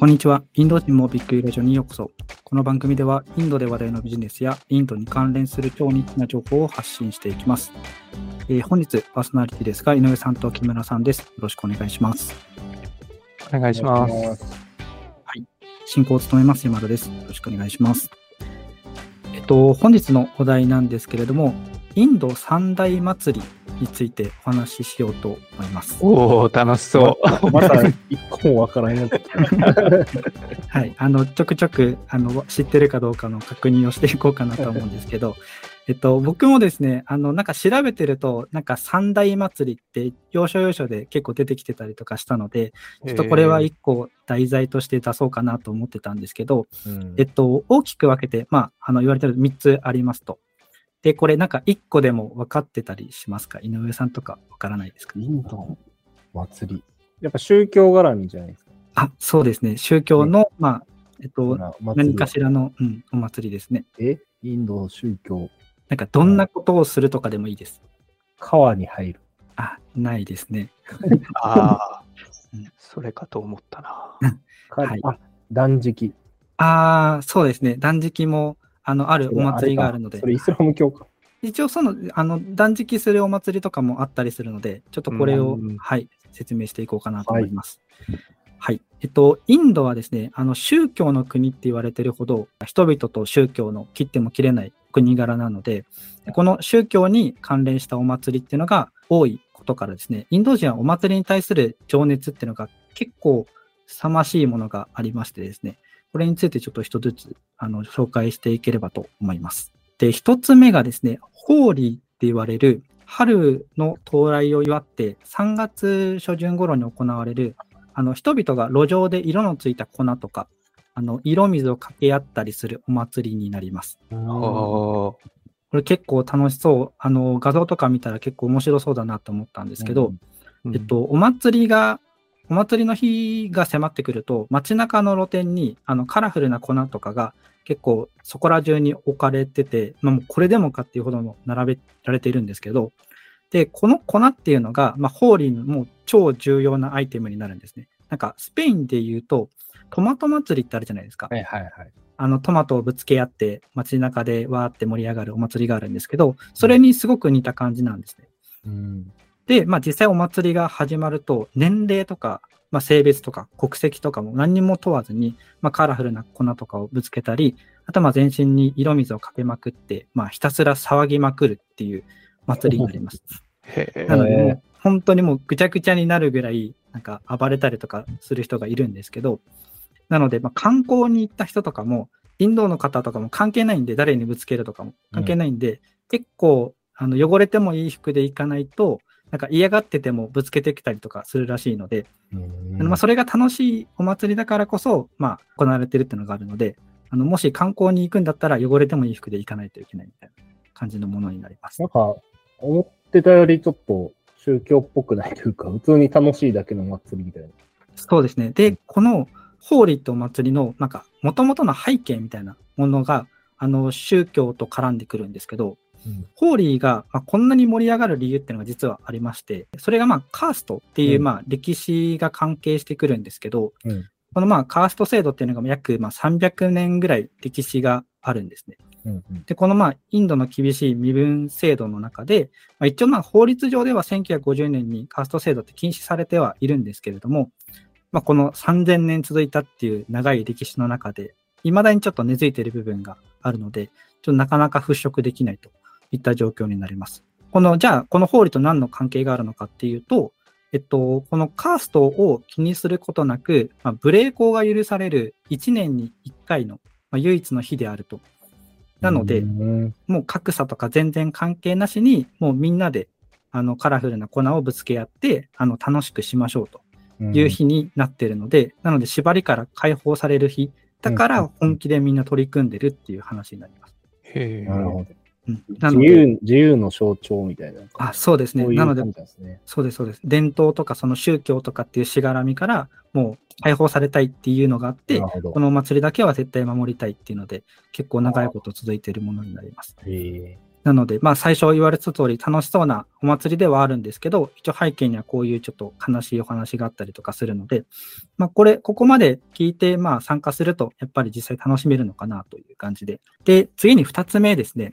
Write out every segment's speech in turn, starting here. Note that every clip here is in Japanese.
こんにちは。インド人もびっくりラジオにようこそ。この番組では、インドで話題のビジネスやインドに関連する超ニッチな情報を発信していきます。えー本日、パーソナリティですが、井上さんと木村さんです。よろしくお願いします。お願いします。進行を務めます山田です。よろしくお願いします。えっと、本日のお題なんですけれども、インド三大祭りについてお話ししようと思います。おお、楽しそう。まだ一個もわからんやつ。はい、あのちょくちょくあの知ってるかどうかの確認をしていこうかなと思うんですけど、えっと、僕もですね、あのなんか調べてると、なんか三大祭りって要所要所で結構出てきてたりとかしたので、ちょっとこれは一個題材として出そうかなと思ってたんですけど、えっと、大きく分けて、まあ、あの言われてる3つありますと。で、これなんか1個でも分かってたりしますか？井上さんとか分からないですか？インド祭り。やっぱ宗教絡みじゃないですか。あ、そうですね。宗教の、まあ、えっと、何かしらの、うん、お祭りですね。え？インド宗教。なんかどんなことをするとかでもいいです。川に入る。あ、ないですね。ああうん、それかと思ったな。かはいあ、断食。ああ、そうですね。断食も、あの、あるお祭りがあるのでそ、れイスラム教か。一応その、あの、断食するお祭りとかもあったりするので、ちょっとこれを、うんはい、説明していこうかなと思います。はい。えっと、インドはですね、あの、宗教の国って言われてるほど、人々と宗教の切っても切れない国柄なので、この宗教に関連したお祭りっていうのが多いことからですね、インド人はお祭りに対する情熱っていうのが結構凄ましいものがありましてですね、これについてちょっと一つずつあの紹介していければと思います。で、一つ目がですね、ホーリーって言われる春の到来を祝って3月初旬頃に行われるあの人々が路上で色のついた粉とかあの色水をかけ合ったりするお祭りになります。これ結構楽しそう。あの画像とか見たら結構面白そうだなと思ったんですけど、ー。えっと、お祭りが、お祭りの日が迫ってくると、街中の露店にあのカラフルな粉とかが結構そこら中に置かれてて、まあ、もうこれでもかっていうほどの並べられているんですけど、で、この粉っていうのが、まあ、ホーリーのもう超重要なアイテムになるんですね。なんか、スペインで言うと、トマト祭りってあるじゃないですか。はいはいはい。あのトマトをぶつけ合って街中でわーって盛り上がるお祭りがあるんですけど、それにすごく似た感じなんですね。うん。で、まあ実際お祭りが始まると、年齢とか、まあ、性別とか国籍とかも何にも問わずに、まあ、カラフルな粉とかをぶつけたり、あとはまあ全身に色水をかけまくって、まあ、ひたすら騒ぎまくるっていう祭りになります。なので、本当にもうぐちゃぐちゃになるぐらい、なんか暴れたりとかする人がいるんですけど、なので、まあ、観光に行った人とかも、インドの方とかも関係ないんで、誰にぶつけるとかも関係ないんで、結構あの汚れてもいい服で行かないと、なんか嫌がっててもぶつけてきたりとかするらしいので、うんまあ、それが楽しいお祭りだからこそ、まあ、行われてるっていうのがあるので、あのもし観光に行くんだったら汚れてもいい服で行かないといけないみたいな感じのものになりますなん。か、思ってたよりちょっと宗教っぽくないというか、普通に楽しいだけの祭りみたいな。そうですね。で、このホーリーとお祭りの、なんか、もともとの背景みたいなものが、あの、宗教と絡んでくるんですけど、うんホーリーが、まあ、こんなに盛り上がる理由っていうのが実はありまして、それがまあ、カーストっていう、うん。まあ、歴史が関係してくるんですけど、うん。このまあ、カースト制度っていうのが約まあ300年ぐらい歴史があるんですね。うんうん。で、このまあ、インドの厳しい身分制度の中で、まあ、一応まあ、法律上では1950年にカースト制度って禁止されてはいるんですけれども、まあ、この3000年続いたっていう長い歴史の中で、未だにちょっと根付いている部分があるので、ちょっとなかなか払拭できないといった状況になります。この、じゃあ、この法理と何の関係があるのかっていうと、えっと、このカーストを気にすることなく、まあ、無礼講が許される1年に1回の、まあ、唯一の日であると。なので、うんもう格差とか全然関係なしに、もうみんなであのカラフルな粉をぶつけ合って、あの楽しくしましょうという日になっているので、なので縛りから解放される日、だかうんら本気でみんな取り組んでるっていう話になります。へえなるほど。うん、なので、自由、自由の象徴みたいな。あ、そうですね。そういうなので。そうです、そうです。伝統とかその宗教とかっていうしがらみから、もう解放されたいっていうのがあってこ。のお祭りだけは絶対守りたいっていうので、結構長いこと続いているものになります。なので、まあ最初言われた通り楽しそうなお祭りではあるんですけど、一応背景にはこういうちょっと悲しいお話があったりとかするので、まあこれ、ここまで聞いて、まあ参加すると、やっぱり実際楽しめるのかなという感じで。で、次に二つ目ですね。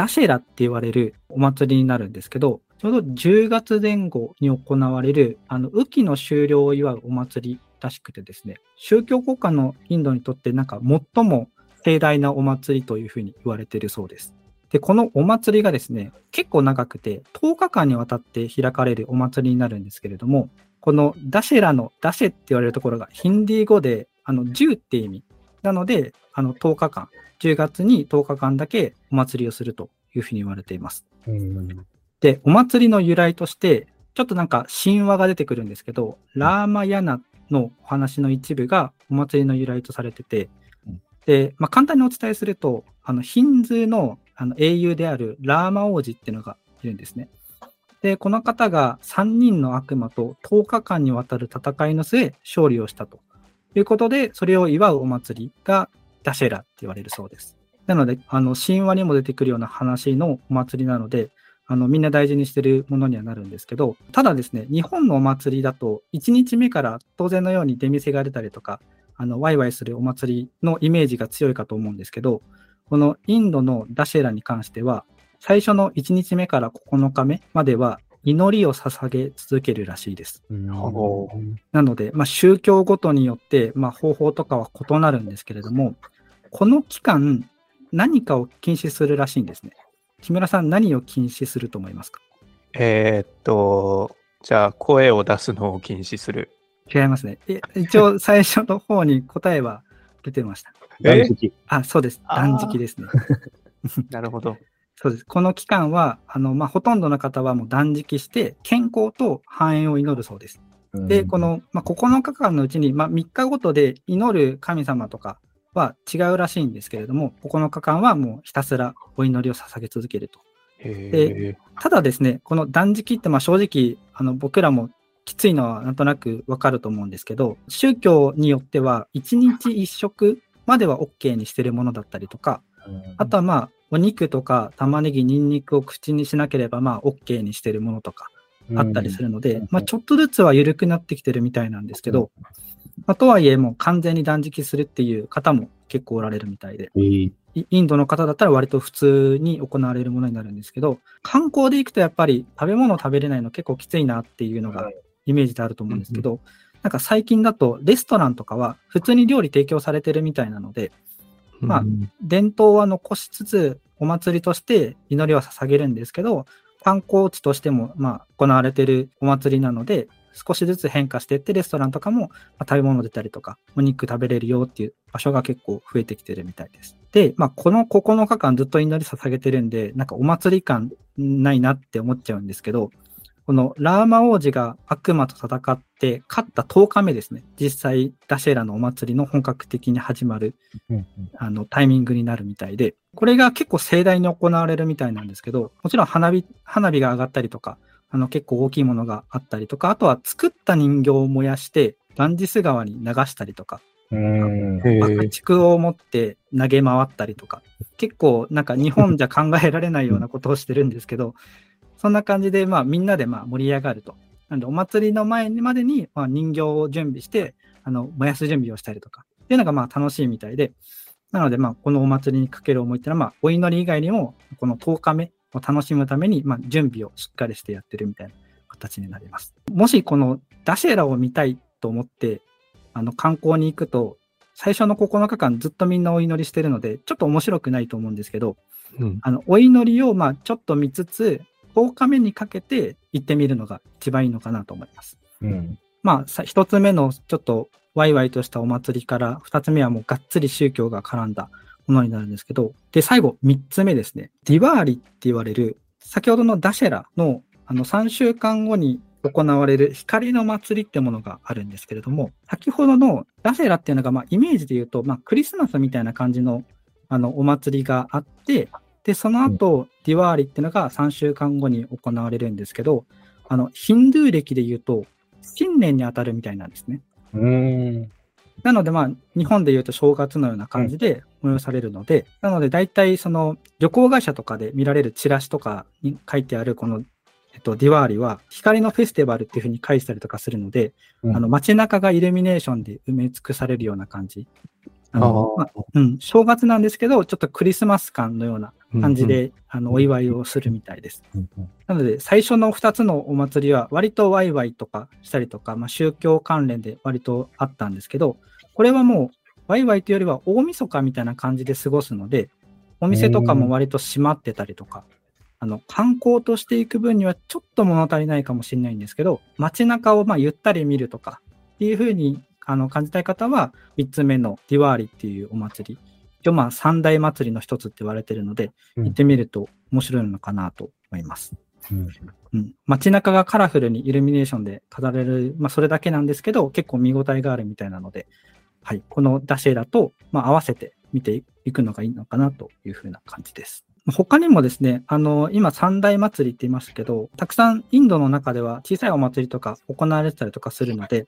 ダシェラって言われるお祭りになるんですけど、ちょうど10月前後に行われる、あの、雨季の終了を祝うお祭りらしくてですね、宗教国家のインドにとってなんか最も盛大なお祭りというふうに言われているそうです。で、このお祭りがですね、結構長くて、10日間にわたって開かれるお祭りになるんですけれども、このダシェラのダシェって言われるところがヒンディー語で、あの、10って意味。なので、あの、10日間、10月に10日間だけお祭りをするというふうに言われています。うん。で、お祭りの由来として、ちょっとなんか神話が出てくるんですけど、ラーマヤナのお話の一部がお祭りの由来とされててうん、で、まあ、簡単にお伝えすると、あの、ヒンズーのあの英雄であるラーマ王子っていうのがいるんですね。で、この方が3人の悪魔と10日間にわたる戦いの末、勝利をしたとということで、それを祝うお祭りがダシェラって言われるそうです。なので、あの、神話にも出てくるような話のお祭りなので、あの、みんな大事にしてるものにはなるんですけど、ただですね、日本のお祭りだと、1日目から当然のように出店が出たりとか、あの、ワイワイするお祭りのイメージが強いかと思うんですけど、このインドのダシェラに関しては、最初の1日目から9日目までは祈りを捧げ続けるらしいです。おなので、まあ、宗教ごとによって、まあ、方法とかは異なるんですけれども、この期間、何かを禁止するらしいんですね。木村さん、何を禁止すると思いますか？えーっと、じゃあ、声を出すのを禁止する。違いますね。え一応、最初の方に答えは出てました。断食。あ、そうです。断食ですね。なるほど。そうです。この期間は、あの、まあ、ほとんどの方はもう断食して、健康と繁栄を祈るそうです。で、この、まあ、9日間のうちに、まあ、3日ごとで祈る神様とかは違うらしいんですけれども、9日間はもうひたすらお祈りを捧げ続けると。へただですね、この断食ってまあ正直、あの僕らもきついのはなんとなくわかると思うんですけど、宗教によっては1日1食までは OK にしてるものだったりとか、あとはまあお肉とか玉ねぎ、ニンニクを口にしなければまあ OK にしてるものとかあったりするので、うん。まあちょっとずつは緩くなってきてるみたいなんですけど、まあ、とはいえもう完全に断食するっていう方も結構おられるみたいで、えーイインドの方だったら割と普通に行われるものになるんですけど、観光で行くとやっぱり食べ物を食べれないの結構きついなっていうのがイメージであると思うんですけど、なんか最近だとレストランとかは普通に料理提供されてるみたいなので、まあ伝統は残しつつお祭りとして祈りは捧げるんですけど、観光地としてもまあ行われてるお祭りなので、少しずつ変化していって、レストランとかもまあ食べ物出たりとか、お肉食べれるよっていう場所が結構増えてきてるみたいです。で、まあ、この9日間ずっと祈り捧げてるんで、なんかお祭り感ないなって思っちゃうんですけど、このラーマ王子が悪魔と戦って勝った10日目ですね。実際、ダシェラのお祭りの本格的に始まるうんあのタイミングになるみたいで、これが結構盛大に行われるみたいなんですけど、もちろん花火花火が上がったりとか、あの結構大きいものがあったりとか、あとは作った人形を燃やして、ガンジス川に流したりとか、爆竹を持って投げ回ったりとか、結構なんか日本じゃ考えられないようなことをしてるんですけど、そんな感じでまあみんなでまあ盛り上がると。なんでお祭りの前までにまあ人形を準備して、あの燃やす準備をしたりとか、っていうのがまあ楽しいみたいで、なのでまあこのお祭りにかける思いっていうのはまあお祈り以外にも、この10日目を楽しむためにまあ準備をしっかりしてやってるみたいな形になります。もしこのダシェラを見たいと思って、あの観光に行くと、最初の9日間ずっとみんなお祈りしてるので、ちょっと面白くないと思うんですけど、うんあのお祈りをまあちょっと見つつ、10日目にかけて行ってみるのが一番いいのかなと思います。うん。まあ、さ一つ目のちょっとワイワイとしたお祭りから、二つ目はもうがっつり宗教が絡んだものになるんですけど、で、最後、三つ目ですね。ディワーリって言われる、先ほどのダシェラのあの3週間後に行われる光の祭りってものがあるんですけれども、先ほどのダシェラっていうのが、まあ、イメージで言うと、まあ、クリスマスみたいな感じのあのお祭りがあって、で、その後、ディワーリっていうのが3週間後に行われるんですけど、あの、ヒンドゥー歴で言うと、新年に当たるみたいなんですね。うん。なので、まあ、日本で言うと正月のような感じで催されるので、なので、大体、その、旅行会社とかで見られるチラシとかに書いてある、この、えっと、ディワーリは、光のフェスティバルっていうふうに書いてたりとかするので、うんあの、街中がイルミネーションで埋め尽くされるような感じ。あのまあうん、正月なんですけど、ちょっとクリスマス感のような感じで、あの、お祝いをするみたいです。なので、最初の2つのお祭りは、割とワイワイとかしたりとか、まあ、宗教関連で割とあったんですけど、これはもう、ワイワイというよりは大晦日みたいな感じで過ごすので、お店とかも割と閉まってたりとか、あの、観光としていく分にはちょっと物足りないかもしれないんですけど、街中をまあゆったり見るとかっていうふうにあの感じたい方は、3つ目のディワーリっていうお祭り。一応まあ三大祭りの一つって言われてるので、うん行ってみると面白いのかなと思います。うんうん、街中がカラフルにイルミネーションで飾れる、まあ、それだけなんですけど、結構見応えがあるみたいなので、はい、このダシェラと、まあ、合わせて見ていくのがいいのかなというふうな感じです。他にもですね、あの、今三大祭りって言いましたけど、たくさんインドの中では小さいお祭りとか行われてたりとかするので、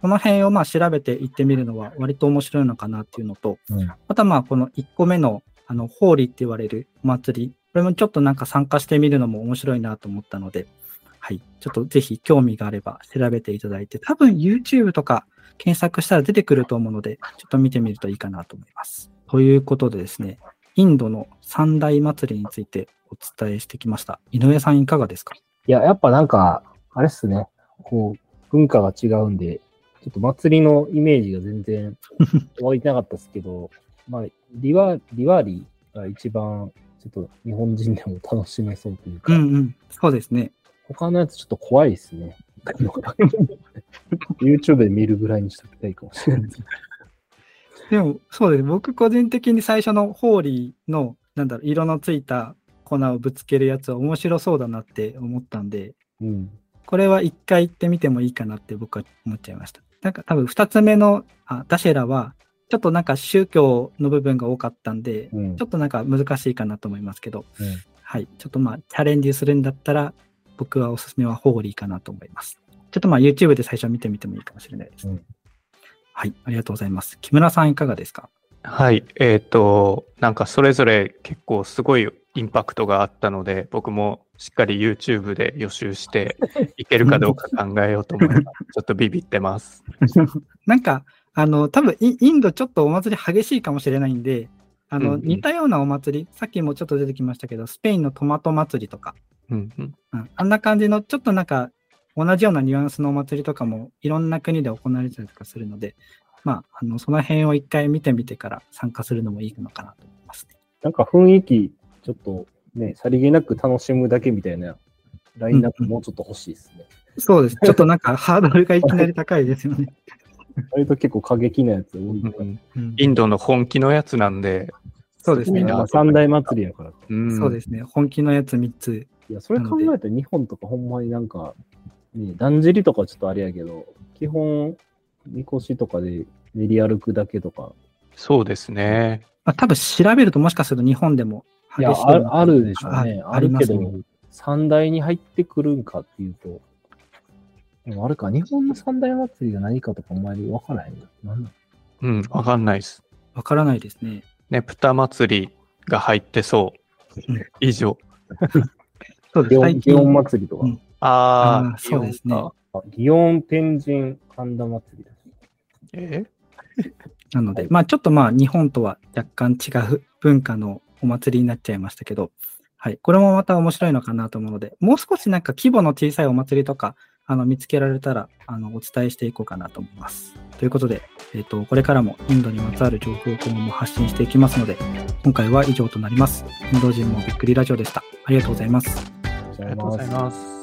この辺をまあ調べていってみるのは割と面白いのかなっていうのと、うんまたまあこの1個目のあの、ホーリーって言われるお祭り、これもちょっとなんか参加してみるのも面白いなと思ったので、はい。ちょっとぜひ興味があれば調べていただいて、多分 YouTube とか検索したら出てくると思うので、ちょっと見てみるといいかなと思います。ということでですね、インドの三大祭りについてお伝えしてきました。井上さんいかがですか？いや、やっぱなんか、あれっすね。こう、文化が違うんで、ちょっと祭りのイメージが全然 湧いてなかったですけど、まあ、リワ、リワーリが一番、ちょっと日本人でも楽しめそうというか、うんうん。そうですね。他のやつちょっと怖いですね。YouTube で見るぐらいにしときたいかもしれないです。でも、そうです。僕個人的に最初のホーリーの、なんだろう、色のついた粉をぶつけるやつは面白そうだなって思ったんで、うん。これは一回行ってみてもいいかなって僕は思っちゃいました。なんか多分二つ目のあダシェラは、ちょっとなんか宗教の部分が多かったんで、うんちょっとなんか難しいかなと思いますけど、うんはい。ちょっとまあ、チャレンジするんだったら、僕はおすすめはホーリーかなと思います。ちょっとまあ、YouTube で最初見てみてもいいかもしれないです。うんはい。ありがとうございます。木村さんいかがですか？はい。えっ、と、なんかそれぞれ結構すごいインパクトがあったので、僕もしっかり YouTube で予習して いけるかどうか考えようと思います。ちょっとビビってます。なんか、あの、多分イインドちょっとお祭り激しいかもしれないんで、あの、うんうん似たようなお祭り、さっきもちょっと出てきましたけど、スペインのトマト祭りとか、うんうん、うん、あんな感じの、ちょっとなんか、同じようなニュアンスのお祭りとかも、いろんな国で行われてたりとかするので、まあ、あの、その辺を一回見てみてから参加するのもいいのかなと思いますね。なんか雰囲気、ちょっとね、さりげなく楽しむだけみたいなラインナップもうちょっと欲しいですね。そうです。ちょっとなんか、ハードルがいきなり高いですよね。割と結構過激なやつ多い。うんうんインドの本気のやつなんで、そうですねみんな。まあ三大祭りやから。うん、そうですね。本気のやつ3つ。いや、それ考えたら日本とかほんまになんか、ね、だんじりとかはちょっとあれやけど、基本、みこしとかで練り歩くだけとか。そうですね。まあ、多分調べるともしかすると日本でもいや、激しいああるでしょうね。ああるけどありますね、三大に入ってくるんかっていうと、でもあるか、日本の三大祭りが何かとかあんまりわからへんな。なんだうん、わかんないです。わからないですね。ねぷた祭りが入ってそううん。以上。そうです。祇園祭りとか。うんあああー、そうですね祇園天神神田祭りだし。え？なので、まあちょっとまあ日本とは若干違う文化のお祭りになっちゃいましたけど、はい。これもまた面白いのかなと思うので、もう少しなんか規模の小さいお祭りとか、あの見つけられたら、あの、お伝えしていこうかなと思います。ということで、えっ、と、これからもインドにまつわる情報を今後も発信していきますので、今回は以上となります。インド人もびっくりラジオでした。ありがとうございます。ありがとうございます。